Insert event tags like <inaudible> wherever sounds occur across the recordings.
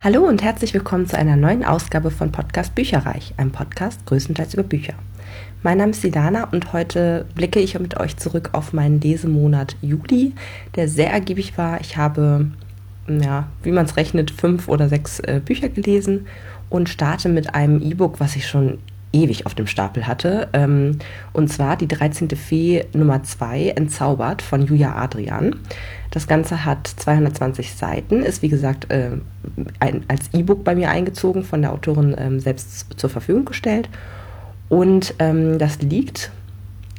Hallo und herzlich willkommen zu einer neuen Ausgabe von Podcast Bücherreich, einem Podcast größtenteils über Bücher. Mein Name ist Sidana und heute blicke ich mit euch zurück auf meinen Lesemonat Juli, der sehr ergiebig war. Ich habe, ja, wie man es rechnet, fünf oder sechs äh, Bücher gelesen und starte mit einem E-Book, was ich schon ewig auf dem Stapel hatte. Ähm, und zwar die 13. Fee Nummer 2, Entzaubert von Julia Adrian. Das Ganze hat 220 Seiten, ist wie gesagt äh, ein, als E-Book bei mir eingezogen, von der Autorin ähm, selbst zur Verfügung gestellt. Und ähm, das liegt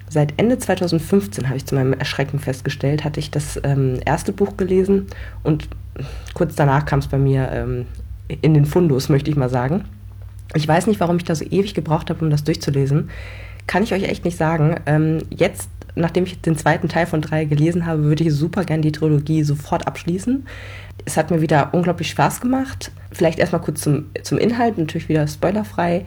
seit Ende 2015, habe ich zu meinem Erschrecken festgestellt, hatte ich das ähm, erste Buch gelesen und kurz danach kam es bei mir ähm, in den Fundus, möchte ich mal sagen. Ich weiß nicht, warum ich da so ewig gebraucht habe, um das durchzulesen. Kann ich euch echt nicht sagen. Ähm, jetzt nachdem ich den zweiten Teil von drei gelesen habe, würde ich super gern die Trilogie sofort abschließen. Es hat mir wieder unglaublich Spaß gemacht. Vielleicht erstmal kurz zum, zum Inhalt, natürlich wieder spoilerfrei.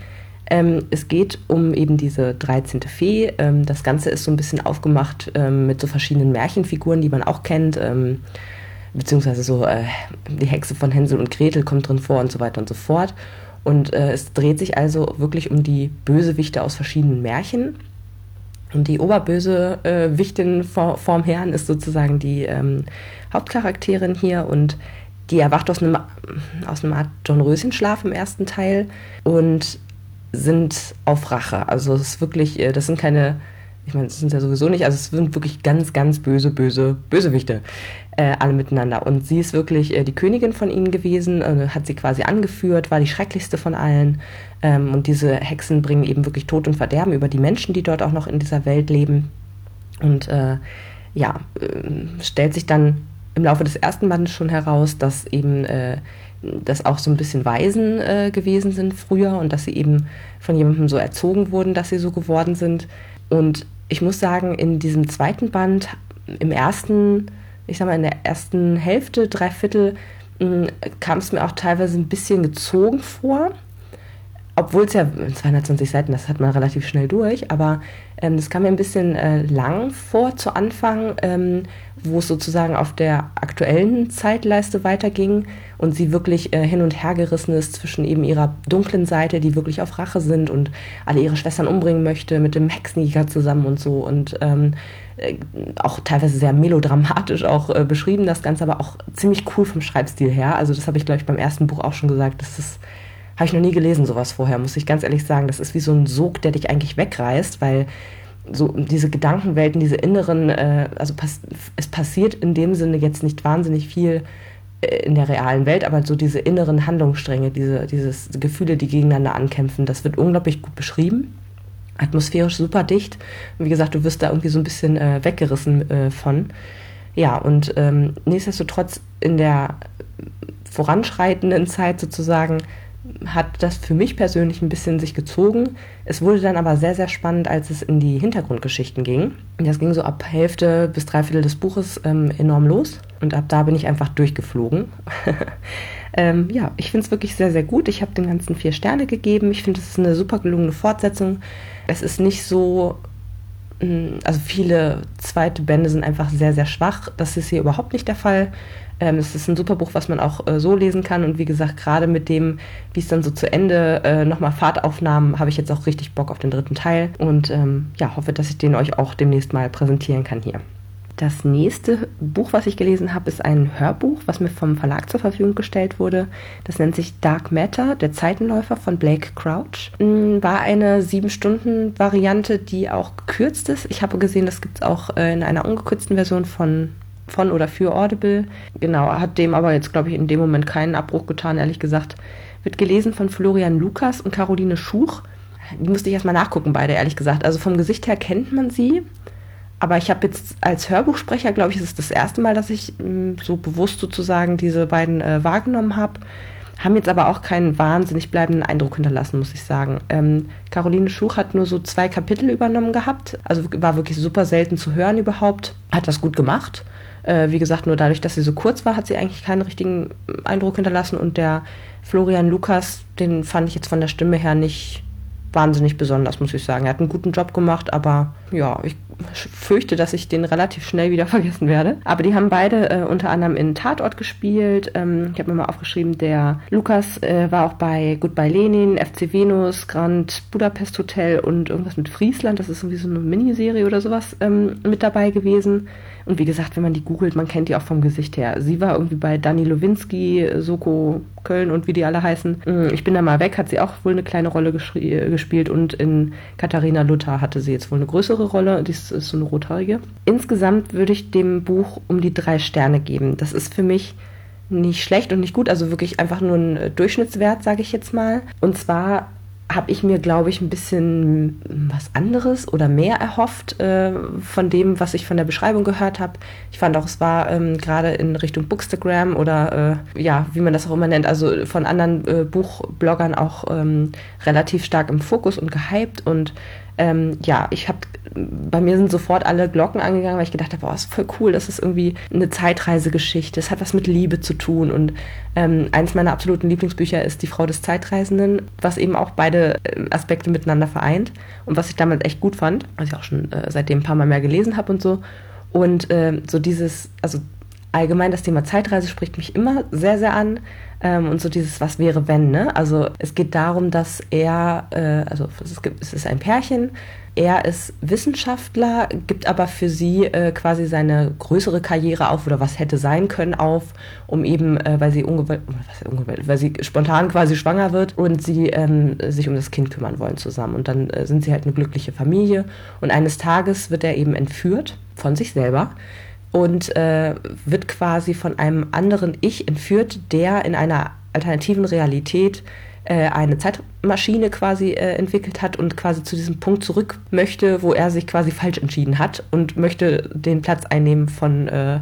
Ähm, es geht um eben diese 13. Fee. Ähm, das Ganze ist so ein bisschen aufgemacht ähm, mit so verschiedenen Märchenfiguren, die man auch kennt. Ähm, beziehungsweise so äh, die Hexe von Hänsel und Gretel kommt drin vor und so weiter und so fort. Und äh, es dreht sich also wirklich um die Bösewichte aus verschiedenen Märchen. Und die oberböse äh, Wichtin vor, vorm Herrn ist sozusagen die ähm, Hauptcharakterin hier und die erwacht aus einem, aus einem Art John Röschenschlaf im ersten Teil und sind auf Rache. Also es ist wirklich, äh, das sind keine ich meine, es sind ja sowieso nicht, also es sind wirklich ganz, ganz böse, böse Bösewichte äh, alle miteinander. Und sie ist wirklich äh, die Königin von ihnen gewesen, äh, hat sie quasi angeführt, war die schrecklichste von allen. Ähm, und diese Hexen bringen eben wirklich Tod und Verderben über die Menschen, die dort auch noch in dieser Welt leben. Und äh, ja, äh, stellt sich dann im Laufe des ersten Bandes schon heraus, dass eben äh, das auch so ein bisschen Waisen gewesen sind früher und dass sie eben von jemandem so erzogen wurden, dass sie so geworden sind. Und ich muss sagen, in diesem zweiten Band, im ersten, ich sag mal, in der ersten Hälfte, drei Viertel, hm, kam es mir auch teilweise ein bisschen gezogen vor. Obwohl es ja 220 Seiten, das hat man relativ schnell durch, aber ähm, das kam mir ein bisschen äh, lang vor zu Anfang, ähm, wo es sozusagen auf der aktuellen Zeitleiste weiterging und sie wirklich äh, hin und her gerissen ist zwischen eben ihrer dunklen Seite, die wirklich auf Rache sind und alle ihre Schwestern umbringen möchte, mit dem Hexenjäger zusammen und so und ähm, äh, auch teilweise sehr melodramatisch auch äh, beschrieben, das Ganze aber auch ziemlich cool vom Schreibstil her. Also das habe ich, glaube ich, beim ersten Buch auch schon gesagt, das ist habe ich noch nie gelesen, sowas vorher, muss ich ganz ehrlich sagen. Das ist wie so ein Sog, der dich eigentlich wegreißt, weil so diese Gedankenwelten, diese inneren, äh, also pass es passiert in dem Sinne jetzt nicht wahnsinnig viel äh, in der realen Welt, aber so diese inneren Handlungsstränge, diese dieses Gefühle, die gegeneinander ankämpfen, das wird unglaublich gut beschrieben. Atmosphärisch super dicht. Und wie gesagt, du wirst da irgendwie so ein bisschen äh, weggerissen äh, von. Ja, und ähm, nichtsdestotrotz in der voranschreitenden Zeit sozusagen hat das für mich persönlich ein bisschen sich gezogen. Es wurde dann aber sehr, sehr spannend, als es in die Hintergrundgeschichten ging. Das ging so ab Hälfte bis Dreiviertel des Buches ähm, enorm los und ab da bin ich einfach durchgeflogen. <laughs> ähm, ja, ich finde es wirklich sehr, sehr gut. Ich habe dem Ganzen vier Sterne gegeben. Ich finde, es ist eine super gelungene Fortsetzung. Es ist nicht so hm, also viele zweite Bände sind einfach sehr, sehr schwach. Das ist hier überhaupt nicht der Fall. Ähm, es ist ein super Buch, was man auch äh, so lesen kann. Und wie gesagt, gerade mit dem, wie es dann so zu Ende äh, nochmal Fahrtaufnahmen, habe ich jetzt auch richtig Bock auf den dritten Teil. Und ähm, ja, hoffe, dass ich den euch auch demnächst mal präsentieren kann hier. Das nächste Buch, was ich gelesen habe, ist ein Hörbuch, was mir vom Verlag zur Verfügung gestellt wurde. Das nennt sich Dark Matter, der Zeitenläufer von Blake Crouch. Mm, war eine sieben Stunden Variante, die auch gekürzt ist. Ich habe gesehen, das gibt es auch äh, in einer ungekürzten Version von von oder für Audible. Genau, hat dem aber jetzt, glaube ich, in dem Moment keinen Abbruch getan, ehrlich gesagt. Wird gelesen von Florian Lukas und Caroline Schuch. Die musste ich erstmal nachgucken, beide, ehrlich gesagt. Also vom Gesicht her kennt man sie. Aber ich habe jetzt als Hörbuchsprecher, glaube ich, ist es das erste Mal, dass ich mh, mm, so bewusst sozusagen diese beiden äh, wahrgenommen habe. Haben jetzt aber auch keinen wahnsinnig bleibenden Eindruck hinterlassen, muss ich sagen. Ähm, Caroline Schuch hat nur so zwei Kapitel übernommen gehabt. Also war wirklich super selten zu hören überhaupt. Hat das gut gemacht. Äh, wie gesagt, nur dadurch, dass sie so kurz war, hat sie eigentlich keinen richtigen Eindruck hinterlassen. Und der Florian Lukas, den fand ich jetzt von der Stimme her nicht wahnsinnig besonders, muss ich sagen. Er hat einen guten Job gemacht, aber ja, ich fürchte, dass ich den relativ schnell wieder <laughs> vergessen werde. Aber die haben beide äh, unter anderem in Tatort gespielt. Ähm, ich habe mir mal aufgeschrieben, der Lukas äh, war auch bei Goodbye Lenin, FC Venus, Grand Budapest Hotel und irgendwas mit Friesland. Das ist irgendwie so eine Miniserie oder sowas ähm, mit dabei gewesen. Und wie gesagt, wenn man die googelt, man kennt die auch vom Gesicht her. Sie war irgendwie bei Dani Lowinski, Soko Köln und wie die alle heißen. Mm, ich bin da mal weg, hat sie auch wohl eine kleine Rolle gespielt und in Katharina Luther hatte sie jetzt wohl eine größere Rolle. Die ist, ist so eine rothaarige. Insgesamt würde ich dem Buch um die drei Sterne geben. Das ist für mich nicht schlecht und nicht gut, also wirklich einfach nur ein Durchschnittswert, sage ich jetzt mal. Und zwar habe ich mir, glaube ich, ein bisschen was anderes oder mehr erhofft äh, von dem, was ich von der Beschreibung gehört habe. Ich fand auch, es war ähm, gerade in Richtung Bookstagram oder äh, ja, wie man das auch immer nennt, also von anderen äh, Buchbloggern auch ähm, relativ stark im Fokus und gehypt und ähm, ja, ich habe, bei mir sind sofort alle Glocken angegangen, weil ich gedacht habe, boah, ist voll cool, das ist irgendwie eine Zeitreisegeschichte, es hat was mit Liebe zu tun und ähm, eines meiner absoluten Lieblingsbücher ist Die Frau des Zeitreisenden, was eben auch beide äh, Aspekte miteinander vereint und was ich damals echt gut fand, was ich auch schon äh, seitdem ein paar Mal mehr gelesen habe und so. Und äh, so dieses, also allgemein das Thema Zeitreise spricht mich immer sehr, sehr an. Ähm, und so dieses Was wäre wenn, ne? Also es geht darum, dass er, äh, also es, gibt, es ist ein Pärchen, er ist Wissenschaftler, gibt aber für sie äh, quasi seine größere Karriere auf oder was hätte sein können auf, um eben, äh, weil sie ungewollt, weil sie spontan quasi schwanger wird und sie ähm, sich um das Kind kümmern wollen zusammen. Und dann äh, sind sie halt eine glückliche Familie. Und eines Tages wird er eben entführt von sich selber und äh, wird quasi von einem anderen Ich entführt, der in einer alternativen Realität äh, eine Zeitmaschine quasi äh, entwickelt hat und quasi zu diesem Punkt zurück möchte, wo er sich quasi falsch entschieden hat und möchte den Platz einnehmen von äh,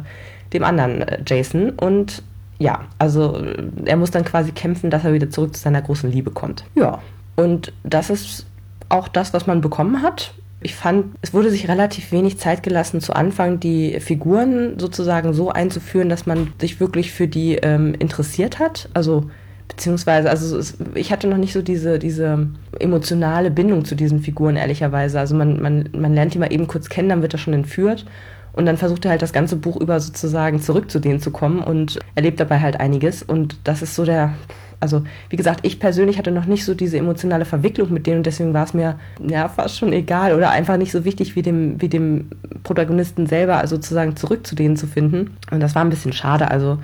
dem anderen äh, Jason. Und ja, also er muss dann quasi kämpfen, dass er wieder zurück zu seiner großen Liebe kommt. Ja, und das ist auch das, was man bekommen hat. Ich fand, es wurde sich relativ wenig Zeit gelassen, zu Anfang die Figuren sozusagen so einzuführen, dass man sich wirklich für die ähm, interessiert hat. Also beziehungsweise, also es, ich hatte noch nicht so diese, diese emotionale Bindung zu diesen Figuren, ehrlicherweise. Also man, man, man lernt die mal eben kurz kennen, dann wird er schon entführt. Und dann versucht er halt das ganze Buch über sozusagen zurück zu denen zu kommen und erlebt dabei halt einiges. Und das ist so der, also wie gesagt, ich persönlich hatte noch nicht so diese emotionale Verwicklung mit denen und deswegen war es mir ja fast schon egal oder einfach nicht so wichtig wie dem, wie dem Protagonisten selber, also sozusagen zurück zu denen zu finden. Und das war ein bisschen schade. Also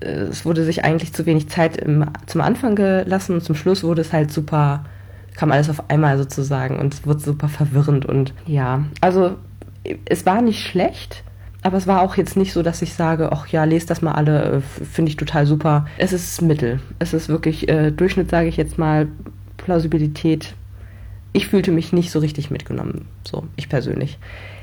äh, es wurde sich eigentlich zu wenig Zeit im, zum Anfang gelassen und zum Schluss wurde es halt super, kam alles auf einmal sozusagen und es wurde super verwirrend und ja, also es war nicht schlecht, aber es war auch jetzt nicht so, dass ich sage, ach ja, lest das mal alle, äh, finde ich total super. Es ist Mittel. Es ist wirklich äh, Durchschnitt, sage ich jetzt mal, Plausibilität. Ich fühlte mich nicht so richtig mitgenommen, so ich persönlich.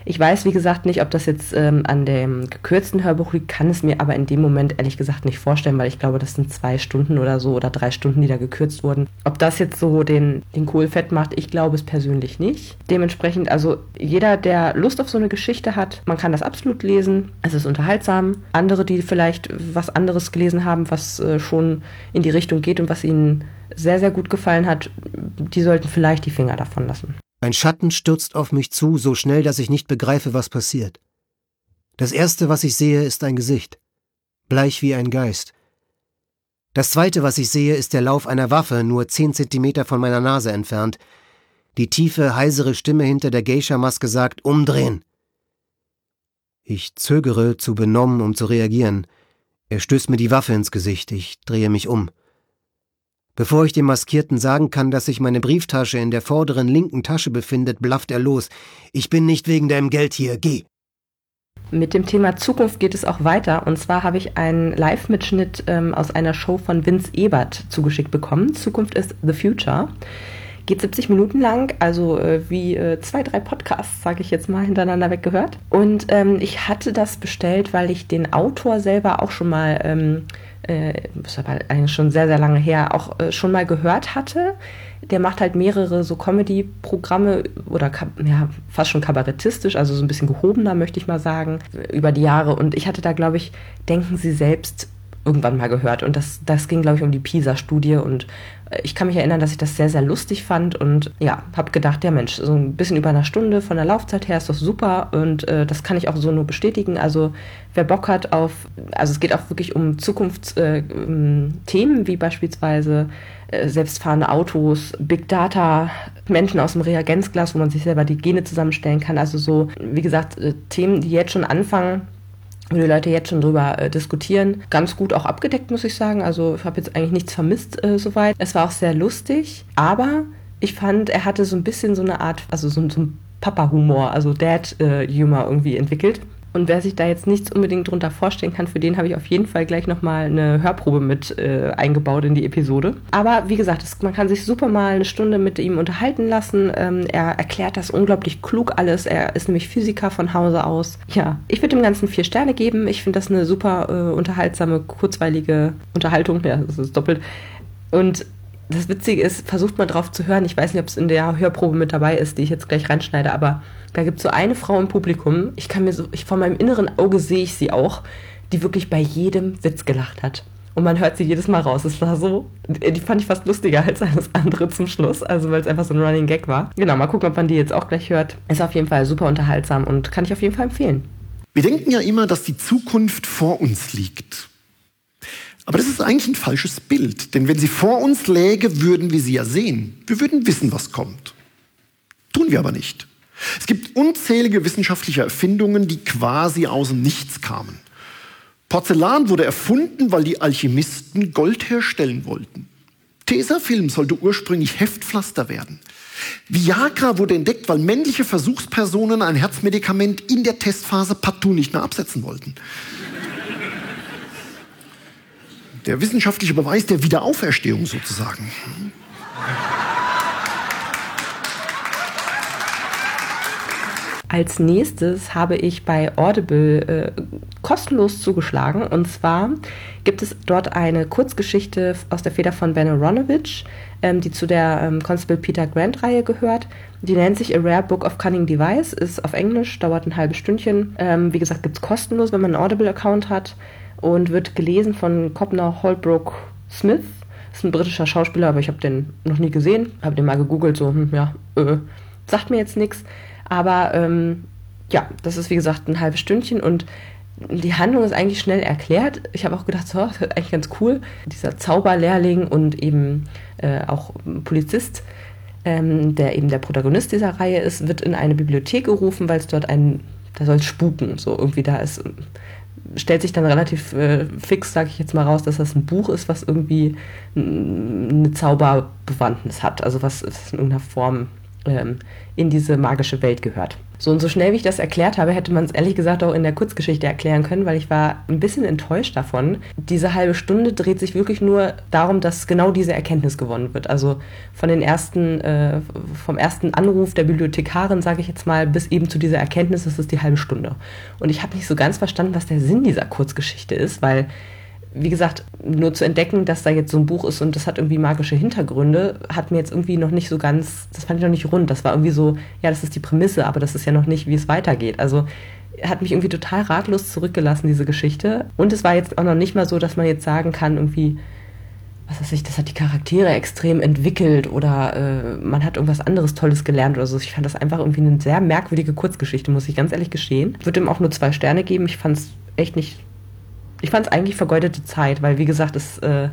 Ich weiß, wie gesagt, nicht, ob das jetzt ähm, an dem gekürzten Hörbuch liegt, kann es mir aber in dem Moment ehrlich gesagt nicht vorstellen, weil ich glaube, das sind zwei Stunden oder so oder drei Stunden, die da gekürzt wurden. Ob das jetzt so den, den Kohl fett macht, ich glaube es persönlich nicht. Dementsprechend, also jeder, der Lust auf so eine Geschichte hat, man kann das absolut lesen. Es ist unterhaltsam. Andere, die vielleicht was anderes gelesen haben, was äh, schon in die Richtung geht und was ihnen sehr, sehr gut gefallen hat, die sollten vielleicht die Finger davon lassen. Ein Schatten stürzt auf mich zu, so schnell, dass ich nicht begreife, was passiert. Das Erste, was ich sehe, ist ein Gesicht, bleich wie ein Geist. Das Zweite, was ich sehe, ist der Lauf einer Waffe, nur zehn Zentimeter von meiner Nase entfernt. Die tiefe, heisere Stimme hinter der Geisha-Maske sagt, umdrehen. Ich zögere, zu benommen, um zu reagieren. Er stößt mir die Waffe ins Gesicht, ich drehe mich um. Bevor ich dem Maskierten sagen kann, dass sich meine Brieftasche in der vorderen linken Tasche befindet, blafft er los. Ich bin nicht wegen deinem Geld hier, geh. Mit dem Thema Zukunft geht es auch weiter. Und zwar habe ich einen Live-Mitschnitt ähm, aus einer Show von Vince Ebert zugeschickt bekommen. Zukunft ist The Future. Geht 70 Minuten lang, also äh, wie äh, zwei, drei Podcasts, sage ich jetzt mal, hintereinander weggehört. Und ähm, ich hatte das bestellt, weil ich den Autor selber auch schon mal ähm, äh, ist aber eigentlich schon sehr, sehr lange her, auch äh, schon mal gehört hatte. Der macht halt mehrere so Comedy-Programme oder ja, fast schon kabarettistisch, also so ein bisschen gehobener, möchte ich mal sagen, über die Jahre. Und ich hatte da, glaube ich, denken Sie selbst irgendwann mal gehört. Und das, das ging, glaube ich, um die PISA-Studie. Und äh, ich kann mich erinnern, dass ich das sehr, sehr lustig fand. Und ja, habe gedacht, ja Mensch, so ein bisschen über eine Stunde von der Laufzeit her ist doch super. Und äh, das kann ich auch so nur bestätigen. Also wer Bock hat auf, also es geht auch wirklich um Zukunftsthemen, äh, wie beispielsweise äh, selbstfahrende Autos, Big Data, Menschen aus dem Reagenzglas, wo man sich selber die Gene zusammenstellen kann. Also so, wie gesagt, äh, Themen, die jetzt schon anfangen, wo die Leute jetzt schon drüber äh, diskutieren. Ganz gut auch abgedeckt, muss ich sagen. Also ich habe jetzt eigentlich nichts vermisst äh, soweit. Es war auch sehr lustig, aber ich fand, er hatte so ein bisschen so eine Art, also so, so ein Papa-Humor, also Dad-Humor äh, irgendwie entwickelt. Und wer sich da jetzt nichts unbedingt drunter vorstellen kann, für den habe ich auf jeden Fall gleich nochmal eine Hörprobe mit äh, eingebaut in die Episode. Aber wie gesagt, es, man kann sich super mal eine Stunde mit ihm unterhalten lassen. Ähm, er erklärt das unglaublich klug alles. Er ist nämlich Physiker von Hause aus. Ja, ich würde dem Ganzen vier Sterne geben. Ich finde das eine super äh, unterhaltsame, kurzweilige Unterhaltung. Ja, das ist doppelt. Und das Witzige ist, versucht mal drauf zu hören. Ich weiß nicht, ob es in der Hörprobe mit dabei ist, die ich jetzt gleich reinschneide, aber da gibt es so eine Frau im Publikum. Ich kann mir so, ich vor meinem inneren Auge sehe ich sie auch, die wirklich bei jedem Witz gelacht hat. Und man hört sie jedes Mal raus. Es war so, die fand ich fast lustiger als alles andere zum Schluss, also weil es einfach so ein Running Gag war. Genau, mal gucken, ob man die jetzt auch gleich hört. Ist auf jeden Fall super unterhaltsam und kann ich auf jeden Fall empfehlen. Wir denken ja immer, dass die Zukunft vor uns liegt. Aber das ist eigentlich ein falsches Bild, denn wenn sie vor uns läge, würden wir sie ja sehen. Wir würden wissen, was kommt. Tun wir aber nicht. Es gibt unzählige wissenschaftliche Erfindungen, die quasi aus dem Nichts kamen. Porzellan wurde erfunden, weil die Alchemisten Gold herstellen wollten. Tesafilm sollte ursprünglich Heftpflaster werden. Viagra wurde entdeckt, weil männliche Versuchspersonen ein Herzmedikament in der Testphase partout nicht mehr absetzen wollten. Der wissenschaftliche Beweis der Wiederauferstehung sozusagen. Als nächstes habe ich bei Audible äh, kostenlos zugeschlagen. Und zwar gibt es dort eine Kurzgeschichte aus der Feder von Ben Aronovich, ähm, die zu der ähm, Constable Peter Grant-Reihe gehört. Die nennt sich A Rare Book of Cunning Device, ist auf Englisch, dauert ein halbes Stündchen. Ähm, wie gesagt, gibt es kostenlos, wenn man einen Audible-Account hat und wird gelesen von Cobner Holbrook Smith. Ist ein britischer Schauspieler, aber ich habe den noch nie gesehen. Habe den mal gegoogelt, so, hm, ja, äh, sagt mir jetzt nichts. Aber ähm, ja, das ist wie gesagt ein halbes Stündchen und die Handlung ist eigentlich schnell erklärt. Ich habe auch gedacht, so, <laughs> das ist eigentlich ganz cool. Dieser Zauberlehrling und eben äh, auch Polizist, ähm, der eben der Protagonist dieser Reihe ist, wird in eine Bibliothek gerufen, weil es dort ein, da soll es spuken, so irgendwie da ist stellt sich dann relativ äh, fix, sage ich jetzt mal raus, dass das ein Buch ist, was irgendwie eine Zauberbewandtnis hat, also was, in irgendeiner Form ähm, in diese magische Welt gehört. So und so schnell wie ich das erklärt habe, hätte man es ehrlich gesagt auch in der Kurzgeschichte erklären können, weil ich war ein bisschen enttäuscht davon. Diese halbe Stunde dreht sich wirklich nur darum, dass genau diese Erkenntnis gewonnen wird. Also von den ersten, äh, vom ersten Anruf der Bibliothekarin, sage ich jetzt mal, bis eben zu dieser Erkenntnis, das ist die halbe Stunde. Und ich habe nicht so ganz verstanden, was der Sinn dieser Kurzgeschichte ist, weil wie gesagt, nur zu entdecken, dass da jetzt so ein Buch ist und das hat irgendwie magische Hintergründe, hat mir jetzt irgendwie noch nicht so ganz, das fand ich noch nicht rund. Das war irgendwie so, ja, das ist die Prämisse, aber das ist ja noch nicht, wie es weitergeht. Also hat mich irgendwie total ratlos zurückgelassen, diese Geschichte. Und es war jetzt auch noch nicht mal so, dass man jetzt sagen kann, irgendwie, was weiß ich, das hat die Charaktere extrem entwickelt oder äh, man hat irgendwas anderes Tolles gelernt oder so. Ich fand das einfach irgendwie eine sehr merkwürdige Kurzgeschichte, muss ich ganz ehrlich gestehen. Würde ihm auch nur zwei Sterne geben. Ich fand es echt nicht ich fand es eigentlich vergeudete Zeit, weil wie gesagt, es äh,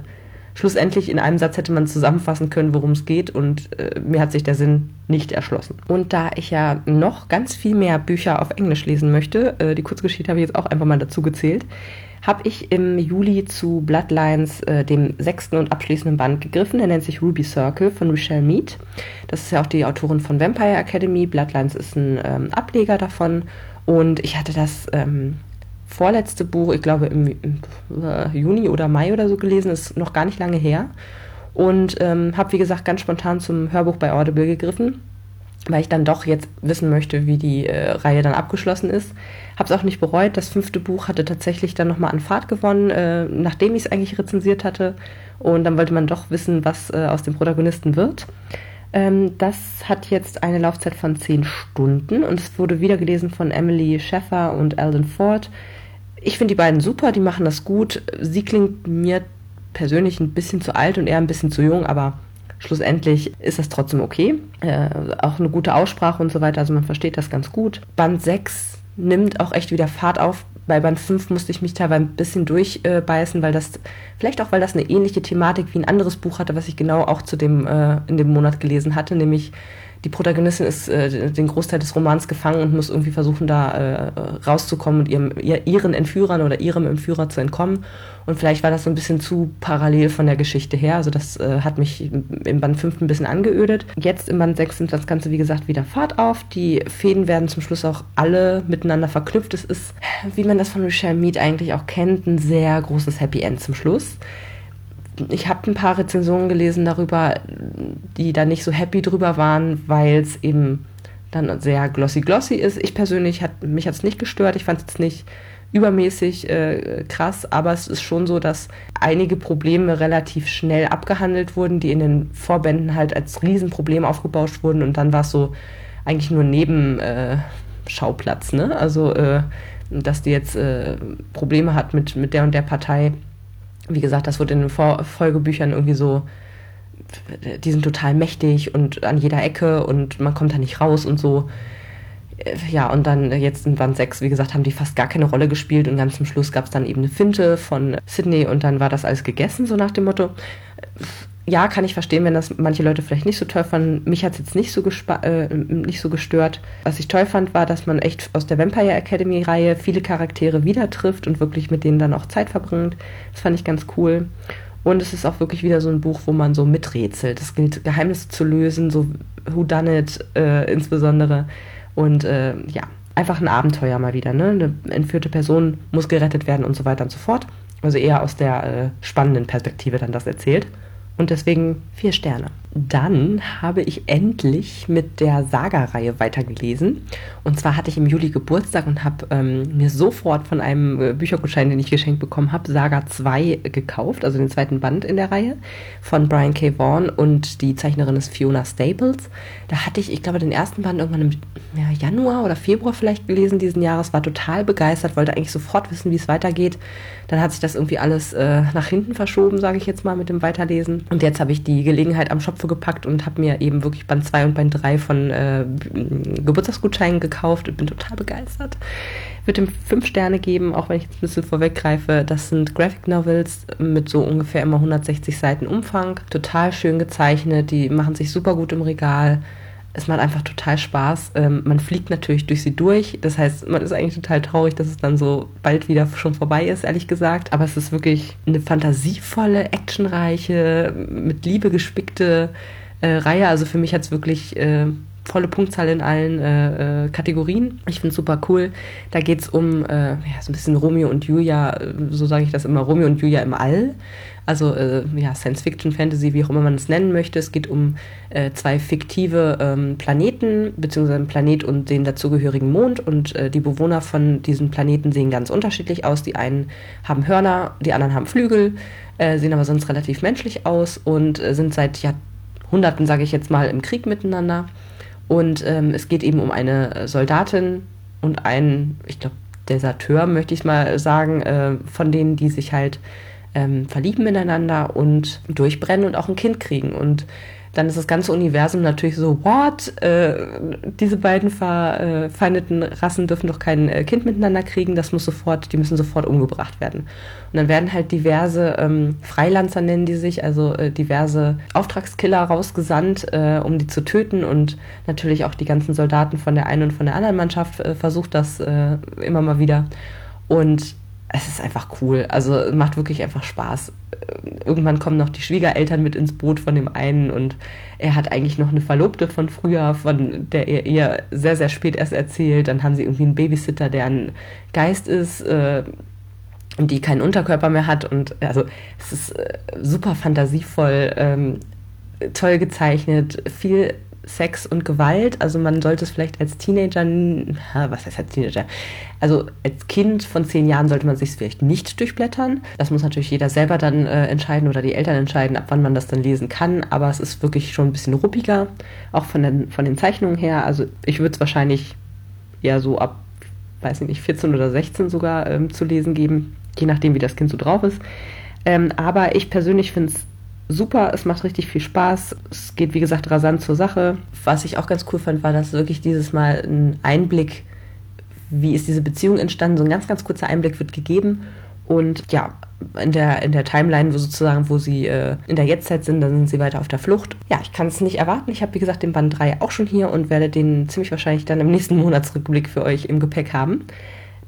schlussendlich in einem Satz hätte man zusammenfassen können, worum es geht und äh, mir hat sich der Sinn nicht erschlossen. Und da ich ja noch ganz viel mehr Bücher auf Englisch lesen möchte, äh, die Kurzgeschichte habe ich jetzt auch einfach mal dazu gezählt, habe ich im Juli zu Bloodlines, äh, dem sechsten und abschließenden Band, gegriffen. Der nennt sich Ruby Circle von Michelle Mead. Das ist ja auch die Autorin von Vampire Academy. Bloodlines ist ein ähm, Ableger davon. Und ich hatte das ähm, vorletzte Buch, ich glaube im, äh, Juni oder Mai oder so gelesen, ist noch gar nicht lange her. Und ähm, habe, wie gesagt, ganz spontan zum Hörbuch bei Audible gegriffen, weil ich dann doch jetzt wissen möchte, wie die äh, Reihe dann abgeschlossen ist. Habe es auch nicht bereut. Das fünfte Buch hatte tatsächlich dann nochmal an Fahrt gewonnen, äh, nachdem ich es eigentlich rezensiert hatte. Und dann wollte man doch wissen, was äh, aus dem Protagonisten wird. Ähm, das hat jetzt eine Laufzeit von zehn Stunden und es wurde wieder gelesen von Emily Scheffer und Alden Ford Ich finde die beiden super, die machen das gut. Sie klingt mir persönlich ein bisschen zu alt und er ein bisschen zu jung, aber schlussendlich ist das trotzdem okay. Äh, auch eine gute Aussprache und so weiter, also man versteht das ganz gut. Band 6 nimmt auch echt wieder Fahrt auf. Bei Band 5 musste ich mich teilweise ein bisschen durchbeißen, äh, weil das, vielleicht auch, weil das eine ähnliche Thematik wie ein anderes Buch hatte, was ich genau auch zu dem, äh, in dem Monat gelesen hatte, nämlich die Protagonistin ist äh, den Großteil des Romans gefangen und muss irgendwie versuchen, da äh, rauszukommen und ihrem, ihr, ihren Entführern oder ihrem Entführer zu entkommen. Und vielleicht war das so ein bisschen zu parallel von der Geschichte her. Also das äh, hat mich im Band 5 ein bisschen angeödet. Jetzt im Band 6 nimmt das Ganze, wie gesagt, wieder Fahrt auf. Die Fäden werden zum Schluss auch alle miteinander verknüpft. Es ist, wie man das von Michelle Mead eigentlich auch kennt, ein sehr großes Happy End zum Schluss ich habe ein paar Rezensionen gelesen darüber, die da nicht so happy drüber waren, weil es eben dann sehr glossy-glossy ist. Ich persönlich, hat, mich hat nicht gestört. Ich fand es jetzt nicht übermäßig äh, krass, aber es ist schon so, dass einige Probleme relativ schnell abgehandelt wurden, die in den Vorbänden halt als Riesenproblem aufgebauscht wurden und dann war es so eigentlich nur Nebenschauplatz, äh, ne? Also, äh, dass die jetzt äh, Probleme hat mit, mit der und der Partei wie gesagt, das wurde in den Vor Folgebüchern irgendwie so, die sind total mächtig und an jeder Ecke und man kommt da nicht raus und so. Ja, und dann jetzt in Band 6, wie gesagt, haben die fast gar keine Rolle gespielt und ganz zum Schluss gab es dann eben eine Finte von Sydney und dann war das alles gegessen, so nach dem Motto ja, kann ich verstehen, wenn das manche Leute vielleicht nicht so toll fanden. Mich hat es jetzt nicht so, äh, nicht so gestört. Was ich toll fand, war, dass man echt aus der Vampire Academy Reihe viele Charaktere wieder trifft und wirklich mit denen dann auch Zeit verbringt. Das fand ich ganz cool. Und es ist auch wirklich wieder so ein Buch, wo man so miträtselt. Es gilt, Geheimnisse zu lösen, so Who Done It äh, insbesondere. Und äh, ja, einfach ein Abenteuer mal wieder. Ne? Eine entführte Person muss gerettet werden und so weiter und so fort. Also eher aus der äh, spannenden Perspektive dann das erzählt. Und deswegen vier Sterne. Dann habe ich endlich mit der Saga-Reihe weitergelesen. Und zwar hatte ich im Juli Geburtstag und habe ähm, mir sofort von einem äh, Büchergutschein, den ich geschenkt bekommen habe, Saga 2 gekauft, also den zweiten Band in der Reihe von Brian K. Vaughan und die Zeichnerin ist Fiona Staples. Da hatte ich, ich glaube, den ersten Band irgendwann im ja, Januar oder Februar vielleicht gelesen diesen Jahres, war total begeistert, wollte eigentlich sofort wissen, wie es weitergeht. Dann hat sich das irgendwie alles äh, nach hinten verschoben, sage ich jetzt mal, mit dem Weiterlesen. Und jetzt habe ich die Gelegenheit am Schopfe gepackt und habe mir eben wirklich Band 2 und Band 3 von äh, Geburtstagsgutscheinen gekauft und bin total begeistert. Würde ihm fünf Sterne geben, auch wenn ich jetzt ein bisschen vorweggreife. Das sind Graphic Novels mit so ungefähr immer 160 Seiten Umfang. Total schön gezeichnet, die machen sich super gut im Regal es macht einfach total Spaß. Ähm, man fliegt natürlich durch sie durch. Das heißt, man ist eigentlich total traurig, dass es dann so bald wieder schon vorbei ist, ehrlich gesagt. Aber es ist wirklich eine fantasievolle, actionreiche, mit Liebe gespickte äh, Reihe. Also für mich hat es wirklich äh, volle Punktzahl in allen äh, äh Kategorien. Ich finde es super cool. Da geht es um äh, ja, so ein bisschen Romeo und Julia, äh, so sage ich das immer, Romeo und Julia im All. Also äh, ja, Science Fiction, Fantasy, wie auch immer man es nennen möchte. Es geht um äh, zwei fiktive ähm, Planeten, beziehungsweise einen Planet und den dazugehörigen Mond. Und die Bewohner von diesen Planeten sehen ganz unterschiedlich aus. Die einen haben Hörner, die anderen haben Flügel, sehen aber sonst relativ menschlich aus und sind seit Jahrhunderten, sage ich jetzt mal, im Krieg miteinander. Und ähm, es geht eben um eine Soldatin und einen, ich glaube, Deserteur, möchte ich mal sagen, äh, von denen, die sich halt ähm, verlieben ineinander und durchbrennen und auch ein Kind kriegen. Und dann ist das ganze Universum natürlich so, what? Äh, diese beiden verfeindeten Rassen dürfen doch kein äh, Kind miteinander kriegen, das muss sofort, die müssen sofort umgebracht werden. Und dann werden halt diverse ähm, Freilanzer nennen die sich, also äh, diverse Auftragskiller rausgesandt, äh, um die zu töten und natürlich auch die ganzen Soldaten von der einen und von der anderen Mannschaft äh, versucht das äh, immer mal wieder. Und es ist einfach cool. Also macht wirklich einfach Spaß. Irgendwann kommen noch die Schwiegereltern mit ins Boot von dem einen und er hat eigentlich noch eine Verlobte von früher, von der er ihr sehr, sehr spät erst erzählt. Dann haben sie irgendwie einen Babysitter, der ein Geist ist äh, und die keinen Unterkörper mehr hat. Und also es ist äh, super fantasievoll, ähm, toll gezeichnet, viel Sex und Gewalt. Also man sollte es vielleicht als Teenager, was heißt als Teenager? Also als Kind von zehn Jahren sollte man sich es vielleicht nicht durchblättern. Das muss natürlich jeder selber dann äh, entscheiden oder die Eltern entscheiden, ab wann man das dann lesen kann. Aber es ist wirklich schon ein bisschen ruppiger, auch von den, von den Zeichnungen her. Also ich würde es wahrscheinlich eher so ab weiß ich nicht, 14 oder 16 sogar ähm, zu lesen geben, je nachdem, wie das Kind so drauf ist. Ähm, aber ich persönlich finde es super, es macht richtig viel Spaß. Es geht, wie gesagt, rasant zur Sache. Was ich auch ganz cool fand, war, dass wirklich dieses Mal ein Einblick, wie ist diese Beziehung entstanden, so ein ganz, ganz kurzer Einblick wird gegeben. Und ja, in der, in der Timeline, wo sozusagen, wo sie äh, in der Jetztzeit sind, dann sind sie weiter auf der Flucht. Ja, ich kann es nicht erwarten. Ich habe, wie gesagt, den Band 3 auch schon hier und werde den ziemlich wahrscheinlich dann im nächsten <laughs> Monatsrückblick für euch im Gepäck haben.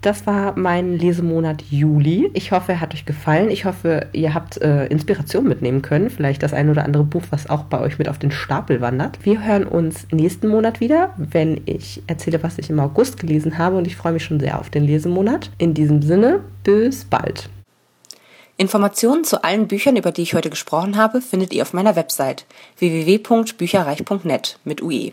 Das war mein Lesemonat Juli. Ich hoffe, er hat euch gefallen. Ich hoffe, ihr habt äh, Inspiration mitnehmen können. Vielleicht das ein oder andere Buch, was auch bei euch mit auf den Stapel wandert. Wir hören uns nächsten Monat wieder, wenn ich erzähle, was ich im August gelesen habe. Und ich freue mich schon sehr auf den Lesemonat. In diesem Sinne, bis bald. Informationen zu allen Büchern, über die ich heute gesprochen habe, findet ihr auf meiner Website www.bücherreich.net mit UE.